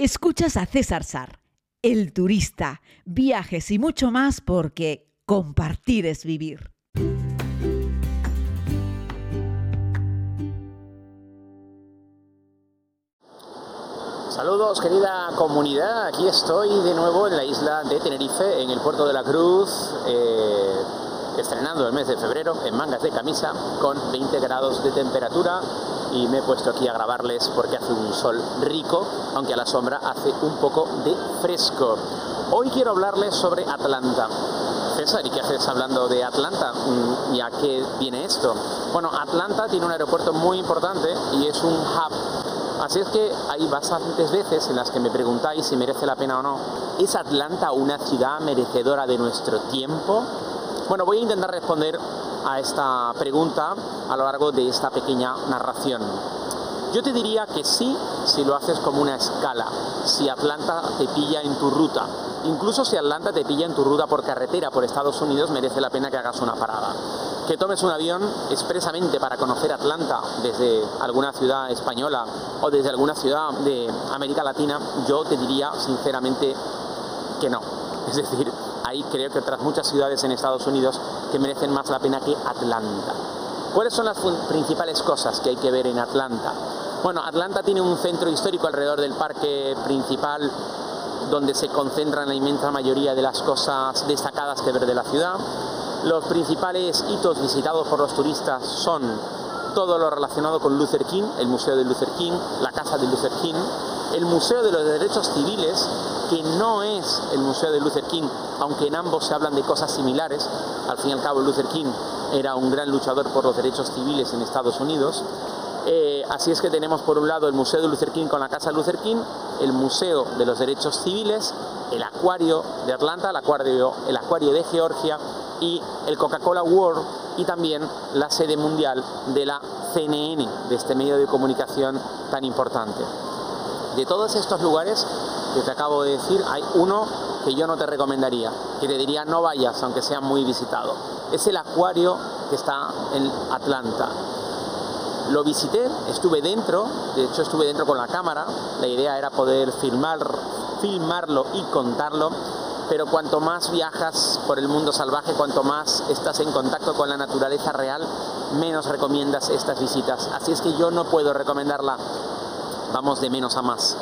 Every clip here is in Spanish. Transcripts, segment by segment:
Escuchas a César Sar, el turista, viajes y mucho más porque compartir es vivir. Saludos querida comunidad, aquí estoy de nuevo en la isla de Tenerife, en el puerto de la Cruz, eh, estrenando el mes de febrero en mangas de camisa con 20 grados de temperatura y me he puesto aquí a grabarles porque hace un sol rico, aunque a la sombra hace un poco de fresco. Hoy quiero hablarles sobre Atlanta. César, ¿y qué haces hablando de Atlanta? Mm, ¿Y a qué viene esto? Bueno, Atlanta tiene un aeropuerto muy importante y es un hub Así es que hay bastantes veces en las que me preguntáis si merece la pena o no. ¿Es Atlanta una ciudad merecedora de nuestro tiempo? Bueno, voy a intentar responder a esta pregunta a lo largo de esta pequeña narración. Yo te diría que sí si lo haces como una escala, si Atlanta te pilla en tu ruta. Incluso si Atlanta te pilla en tu ruta por carretera por Estados Unidos, merece la pena que hagas una parada. Que tomes un avión expresamente para conocer Atlanta desde alguna ciudad española o desde alguna ciudad de América Latina, yo te diría sinceramente que no. Es decir, ahí creo que otras muchas ciudades en Estados Unidos que merecen más la pena que Atlanta. ¿Cuáles son las principales cosas que hay que ver en Atlanta? Bueno, Atlanta tiene un centro histórico alrededor del parque principal donde se concentran la inmensa mayoría de las cosas destacadas que ver de la ciudad. Los principales hitos visitados por los turistas son todo lo relacionado con Luther King, el Museo de Luther King, la Casa de Luther King, el Museo de los Derechos Civiles, que no es el Museo de Luther King, aunque en ambos se hablan de cosas similares. Al fin y al cabo, Luther King era un gran luchador por los derechos civiles en Estados Unidos. Eh, así es que tenemos por un lado el Museo de Luther King con la Casa Luther King, el Museo de los Derechos Civiles, el Acuario de Atlanta, el Acuario, el acuario de Georgia y el Coca-Cola World y también la sede mundial de la CNN, de este medio de comunicación tan importante. De todos estos lugares que te acabo de decir, hay uno que yo no te recomendaría, que te diría no vayas, aunque sea muy visitado. Es el acuario que está en Atlanta. Lo visité, estuve dentro, de hecho estuve dentro con la cámara, la idea era poder filmar, filmarlo y contarlo, pero cuanto más viajas por el mundo salvaje, cuanto más estás en contacto con la naturaleza real, menos recomiendas estas visitas. Así es que yo no puedo recomendarla, vamos de menos a más.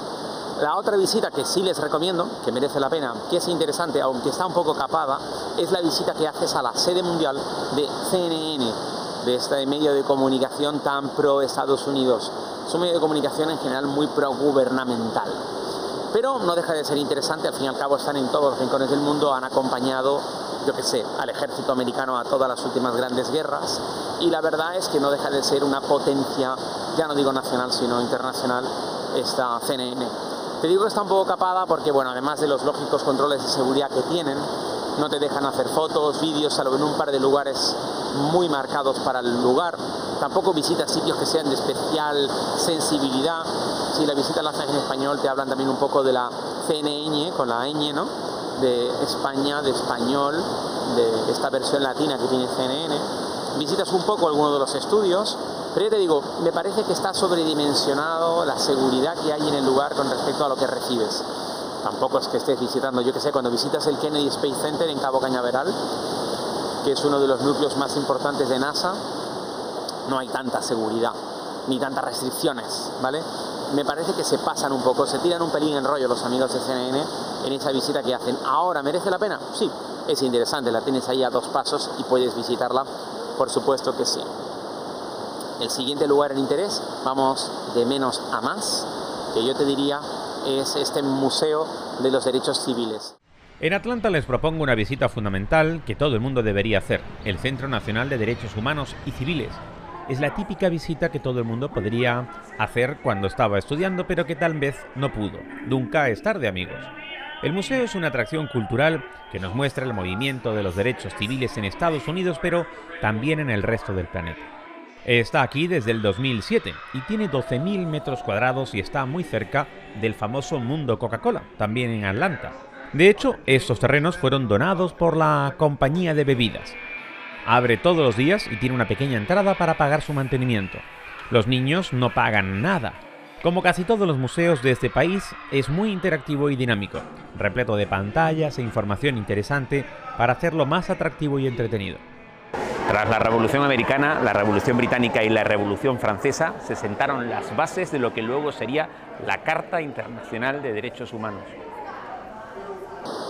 La otra visita que sí les recomiendo, que merece la pena, que es interesante, aunque está un poco capada, es la visita que haces a la sede mundial de CNN, de este medio de comunicación tan pro Estados Unidos. Es un medio de comunicación en general muy pro gubernamental. Pero no deja de ser interesante, al fin y al cabo están en todos los rincones del mundo, han acompañado, yo que sé, al ejército americano a todas las últimas grandes guerras y la verdad es que no deja de ser una potencia, ya no digo nacional, sino internacional, esta CNN. Te digo que está un poco capada porque, bueno, además de los lógicos controles de seguridad que tienen, no te dejan hacer fotos, vídeos, salvo en un par de lugares muy marcados para el lugar. Tampoco visitas sitios que sean de especial sensibilidad. Si la visitas la haces en español, te hablan también un poco de la CNN, con la ñ, ¿no? De España, de español, de esta versión latina que tiene CNN. Visitas un poco algunos de los estudios, pero yo te digo, me parece que está sobredimensionado la seguridad que hay en el lugar con respecto a lo que recibes. Tampoco es que estés visitando, yo que sé, cuando visitas el Kennedy Space Center en Cabo Cañaveral, que es uno de los núcleos más importantes de NASA, no hay tanta seguridad ni tantas restricciones, ¿vale? Me parece que se pasan un poco, se tiran un pelín en rollo los amigos de CNN en esa visita que hacen. Ahora, ¿merece la pena? Sí, es interesante, la tienes ahí a dos pasos y puedes visitarla, por supuesto que sí. El siguiente lugar en interés, vamos de menos a más, que yo te diría es este Museo de los Derechos Civiles. En Atlanta les propongo una visita fundamental que todo el mundo debería hacer, el Centro Nacional de Derechos Humanos y Civiles. Es la típica visita que todo el mundo podría hacer cuando estaba estudiando, pero que tal vez no pudo. Nunca es tarde, amigos. El museo es una atracción cultural que nos muestra el movimiento de los derechos civiles en Estados Unidos, pero también en el resto del planeta. Está aquí desde el 2007 y tiene 12.000 metros cuadrados y está muy cerca del famoso Mundo Coca-Cola, también en Atlanta. De hecho, estos terrenos fueron donados por la compañía de bebidas. Abre todos los días y tiene una pequeña entrada para pagar su mantenimiento. Los niños no pagan nada. Como casi todos los museos de este país, es muy interactivo y dinámico, repleto de pantallas e información interesante para hacerlo más atractivo y entretenido. Tras la Revolución Americana, la Revolución Británica y la Revolución Francesa se sentaron las bases de lo que luego sería la Carta Internacional de Derechos Humanos.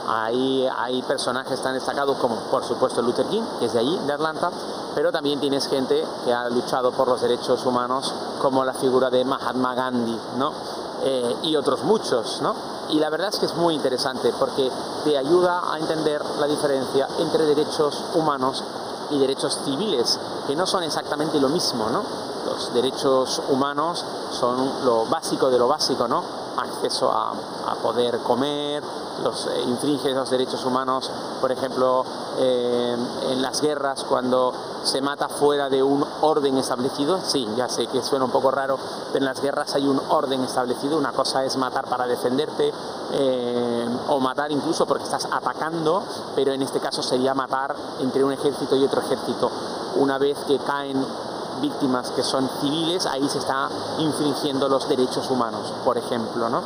Hay personajes tan destacados como, por supuesto, Luther King, que es de allí, de Atlanta, pero también tienes gente que ha luchado por los derechos humanos, como la figura de Mahatma Gandhi, ¿no? Eh, y otros muchos, ¿no? Y la verdad es que es muy interesante porque te ayuda a entender la diferencia entre derechos humanos y derechos civiles, que no son exactamente lo mismo, ¿no? Los derechos humanos son lo básico de lo básico, ¿no? Acceso a, poder comer, los eh, infringe los derechos humanos, por ejemplo, eh, en las guerras cuando se mata fuera de un orden establecido, sí, ya sé que suena un poco raro, pero en las guerras hay un orden establecido, una cosa es matar para defenderte eh, o matar incluso porque estás atacando, pero en este caso sería matar entre un ejército y otro ejército. Una vez que caen víctimas que son civiles, ahí se está infringiendo los derechos humanos, por ejemplo, ¿no?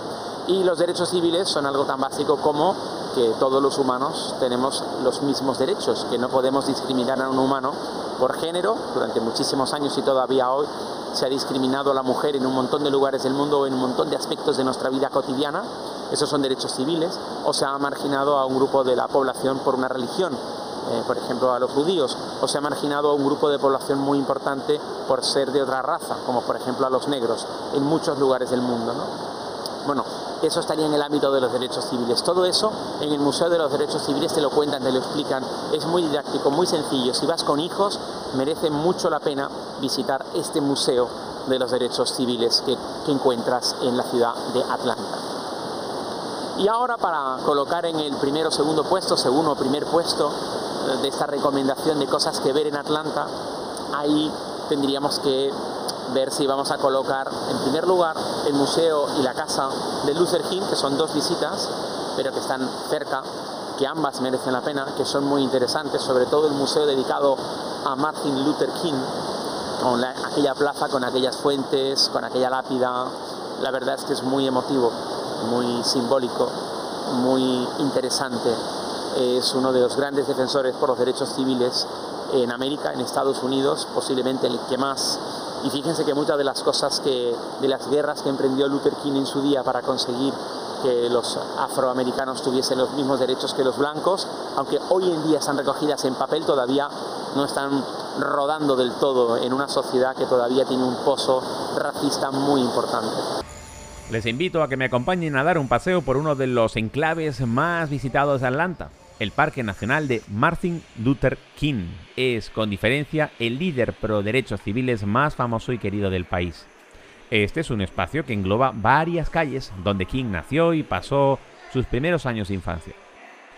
Y los derechos civiles son algo tan básico como que todos los humanos tenemos los mismos derechos, que no podemos discriminar a un humano por género. Durante muchísimos años y todavía hoy se ha discriminado a la mujer en un montón de lugares del mundo, o en un montón de aspectos de nuestra vida cotidiana. Esos son derechos civiles. O se ha marginado a un grupo de la población por una religión, eh, por ejemplo a los judíos, o se ha marginado a un grupo de población muy importante por ser de otra raza, como por ejemplo a los negros, en muchos lugares del mundo. Bueno, eso estaría en el ámbito de los derechos civiles. Todo eso en el Museo de los Derechos Civiles te lo cuentan, te lo explican. Es muy didáctico, muy sencillo. Si vas con hijos, merece mucho la pena visitar este Museo de los Derechos Civiles que, que encuentras en la ciudad de Atlanta. Y ahora para colocar en el primero o segundo puesto, segundo o primer puesto de esta recomendación de cosas que ver en Atlanta, ahí tendríamos que ver si vamos a colocar en primer lugar el museo y la casa de Luther King, que son dos visitas, pero que están cerca, que ambas merecen la pena, que son muy interesantes, sobre todo el museo dedicado a Martin Luther King, con aquella plaza, con aquellas fuentes, con aquella lápida. La verdad es que es muy emotivo, muy simbólico, muy interesante. Es uno de los grandes defensores por los derechos civiles en América, en Estados Unidos, posiblemente el que más y fíjense que muchas de las cosas que, de las guerras que emprendió Luther King en su día para conseguir que los afroamericanos tuviesen los mismos derechos que los blancos, aunque hoy en día están recogidas en papel, todavía no están rodando del todo en una sociedad que todavía tiene un pozo racista muy importante. Les invito a que me acompañen a dar un paseo por uno de los enclaves más visitados de Atlanta, el Parque Nacional de Martin Luther King. Es, con diferencia, el líder pro derechos civiles más famoso y querido del país. Este es un espacio que engloba varias calles donde King nació y pasó sus primeros años de infancia.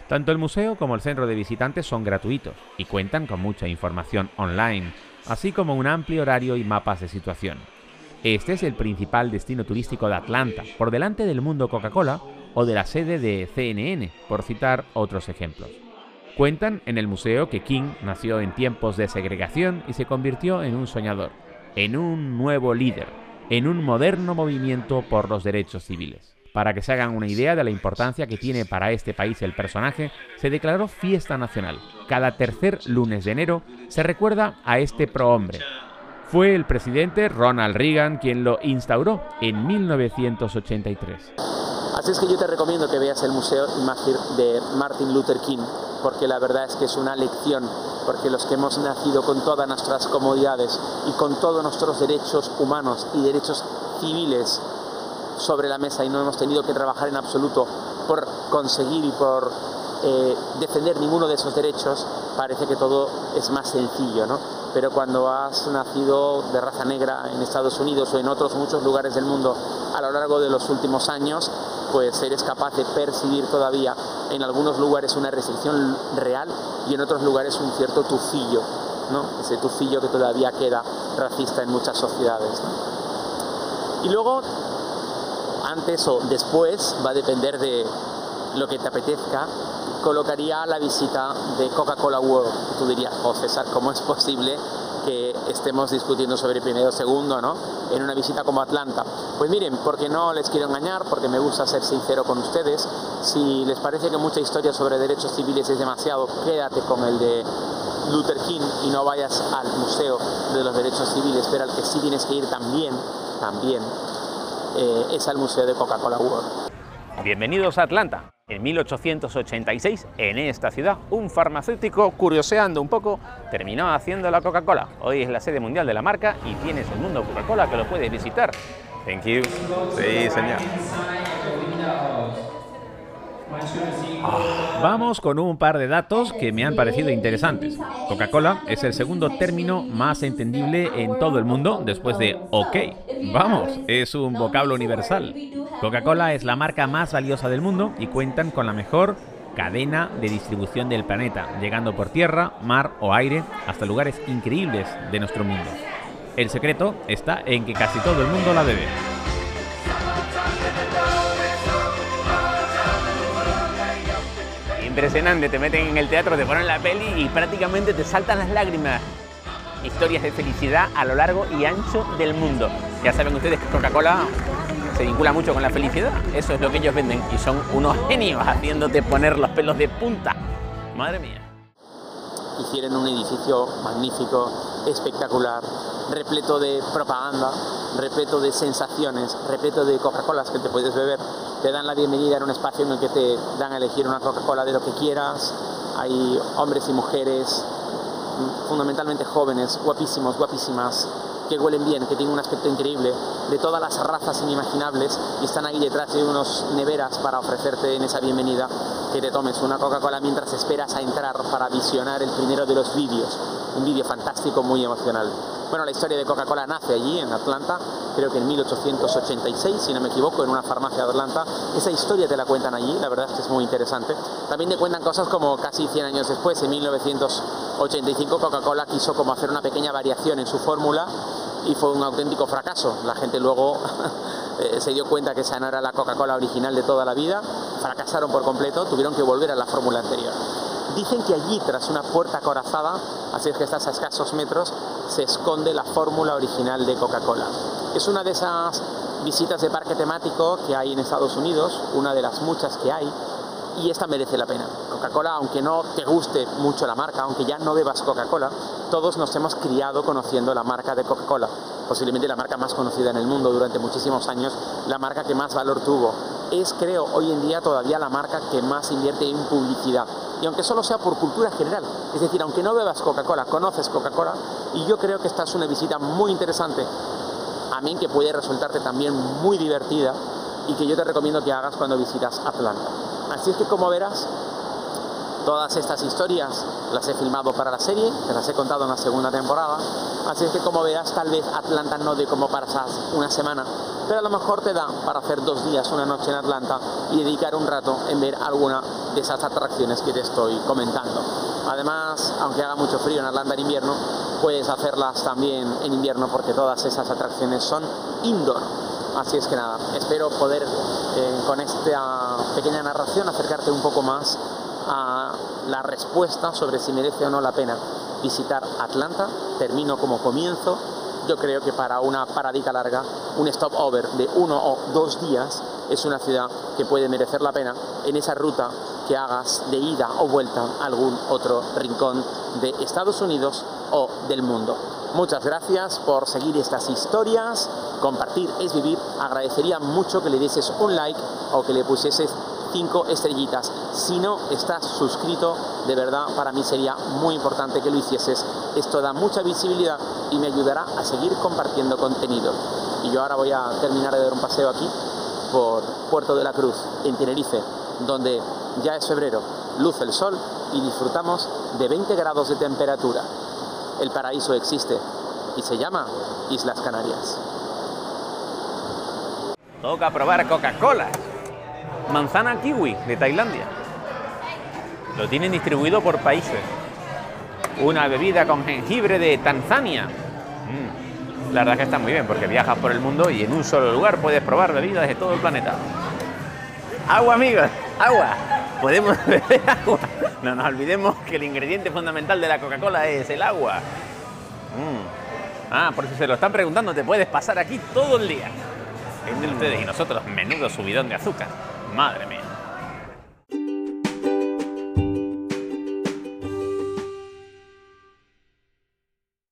Tanto el museo como el centro de visitantes son gratuitos y cuentan con mucha información online, así como un amplio horario y mapas de situación. Este es el principal destino turístico de Atlanta, por delante del mundo Coca-Cola o de la sede de CNN, por citar otros ejemplos. Cuentan en el museo que King nació en tiempos de segregación y se convirtió en un soñador, en un nuevo líder, en un moderno movimiento por los derechos civiles. Para que se hagan una idea de la importancia que tiene para este país el personaje, se declaró fiesta nacional. Cada tercer lunes de enero se recuerda a este prohombre. Fue el presidente Ronald Reagan quien lo instauró en 1983. Así es que yo te recomiendo que veas el Museo de Martin Luther King, porque la verdad es que es una lección, porque los que hemos nacido con todas nuestras comodidades y con todos nuestros derechos humanos y derechos civiles sobre la mesa y no hemos tenido que trabajar en absoluto por conseguir y por eh, defender ninguno de esos derechos, parece que todo es más sencillo, ¿no? Pero cuando has nacido de raza negra en Estados Unidos o en otros muchos lugares del mundo a lo largo de los últimos años, pues eres capaz de percibir todavía en algunos lugares una restricción real y en otros lugares un cierto tufillo, ¿no? Ese tufillo que todavía queda racista en muchas sociedades. Y luego, antes o después, va a depender de lo que te apetezca, colocaría la visita de Coca-Cola World. Tú dirías, oh César, ¿cómo es posible que estemos discutiendo sobre primero o segundo, ¿no? En una visita como Atlanta. Pues miren, porque no les quiero engañar, porque me gusta ser sincero con ustedes. Si les parece que mucha historia sobre derechos civiles es demasiado, quédate con el de Luther King y no vayas al Museo de los Derechos Civiles, pero al que sí tienes que ir también, también, eh, es al Museo de Coca-Cola World. Bienvenidos a Atlanta. En 1886, en esta ciudad, un farmacéutico, curioseando un poco, terminó haciendo la Coca-Cola. Hoy es la sede mundial de la marca y tienes el mundo Coca-Cola que lo puedes visitar. Thank you. Sí, señor. Vamos con un par de datos que me han parecido interesantes. Coca-Cola es el segundo término más entendible en todo el mundo después de OK. Vamos, es un vocablo universal. Coca-Cola es la marca más valiosa del mundo y cuentan con la mejor cadena de distribución del planeta, llegando por tierra, mar o aire hasta lugares increíbles de nuestro mundo. El secreto está en que casi todo el mundo la bebe. Impresionante, te meten en el teatro, te ponen la peli y prácticamente te saltan las lágrimas. Historias de felicidad a lo largo y ancho del mundo. Ya saben ustedes que Coca-Cola se vincula mucho con la felicidad. Eso es lo que ellos venden y son unos genios haciéndote poner los pelos de punta. Madre mía. Hicieron un edificio magnífico, espectacular, repleto de propaganda, repleto de sensaciones, repleto de Coca-Colas que te puedes beber. Te dan la bienvenida en un espacio en el que te dan a elegir una Coca-Cola de lo que quieras. Hay hombres y mujeres, fundamentalmente jóvenes, guapísimos, guapísimas, que huelen bien, que tienen un aspecto increíble, de todas las razas inimaginables y están ahí detrás de unos neveras para ofrecerte en esa bienvenida que te tomes una Coca-Cola mientras esperas a entrar para visionar el primero de los vídeos, un vídeo fantástico, muy emocional. Bueno, la historia de Coca-Cola nace allí, en Atlanta, creo que en 1886, si no me equivoco, en una farmacia de Atlanta. Esa historia te la cuentan allí, la verdad es que es muy interesante. También te cuentan cosas como casi 100 años después, en 1985, Coca-Cola quiso como hacer una pequeña variación en su fórmula y fue un auténtico fracaso. La gente luego eh, se dio cuenta que esa no era la Coca-Cola original de toda la vida, fracasaron por completo, tuvieron que volver a la fórmula anterior. Dicen que allí, tras una puerta acorazada, así es que estás a escasos metros, se esconde la fórmula original de Coca-Cola. Es una de esas visitas de parque temático que hay en Estados Unidos, una de las muchas que hay, y esta merece la pena. Coca-Cola, aunque no te guste mucho la marca, aunque ya no bebas Coca-Cola, todos nos hemos criado conociendo la marca de Coca-Cola, posiblemente la marca más conocida en el mundo durante muchísimos años, la marca que más valor tuvo. Es, creo, hoy en día todavía la marca que más invierte en publicidad. Y aunque solo sea por cultura general, es decir, aunque no bebas Coca-Cola, conoces Coca-Cola, y yo creo que esta es una visita muy interesante, a mí que puede resultarte también muy divertida y que yo te recomiendo que hagas cuando visitas Atlanta. Así es que como verás, todas estas historias las he filmado para la serie, te las he contado en la segunda temporada, así es que como verás tal vez Atlanta no de como para una semana, pero a lo mejor te da para hacer dos días, una noche en Atlanta y dedicar un rato en ver alguna de esas atracciones que te estoy comentando. Además, aunque haga mucho frío en Atlanta en invierno, puedes hacerlas también en invierno porque todas esas atracciones son indoor. Así es que nada, espero poder eh, con esta pequeña narración acercarte un poco más a la respuesta sobre si merece o no la pena visitar Atlanta. Termino como comienzo. Yo creo que para una paradita larga, un stopover de uno o dos días es una ciudad que puede merecer la pena en esa ruta que hagas de ida o vuelta a algún otro rincón de Estados Unidos o del mundo. Muchas gracias por seguir estas historias. Compartir es vivir. Agradecería mucho que le dieses un like o que le pusieses cinco estrellitas. Si no estás suscrito, de verdad para mí sería muy importante que lo hicieses. Esto da mucha visibilidad y me ayudará a seguir compartiendo contenido. Y yo ahora voy a terminar de dar un paseo aquí por Puerto de la Cruz, en Tenerife, donde ya es febrero, luce el sol y disfrutamos de 20 grados de temperatura. El paraíso existe y se llama Islas Canarias. Toca probar Coca-Cola manzana kiwi de Tailandia. Lo tienen distribuido por países. Una bebida con jengibre de Tanzania. Mm. La verdad es que está muy bien porque viajas por el mundo y en un solo lugar puedes probar bebidas de todo el planeta. Agua, amigos, agua. Podemos beber agua. No nos olvidemos que el ingrediente fundamental de la Coca-Cola es el agua. Ah, por eso se lo están preguntando, te puedes pasar aquí todo el día. Entre ustedes y nosotros, menudo subidón de azúcar. Madre mía.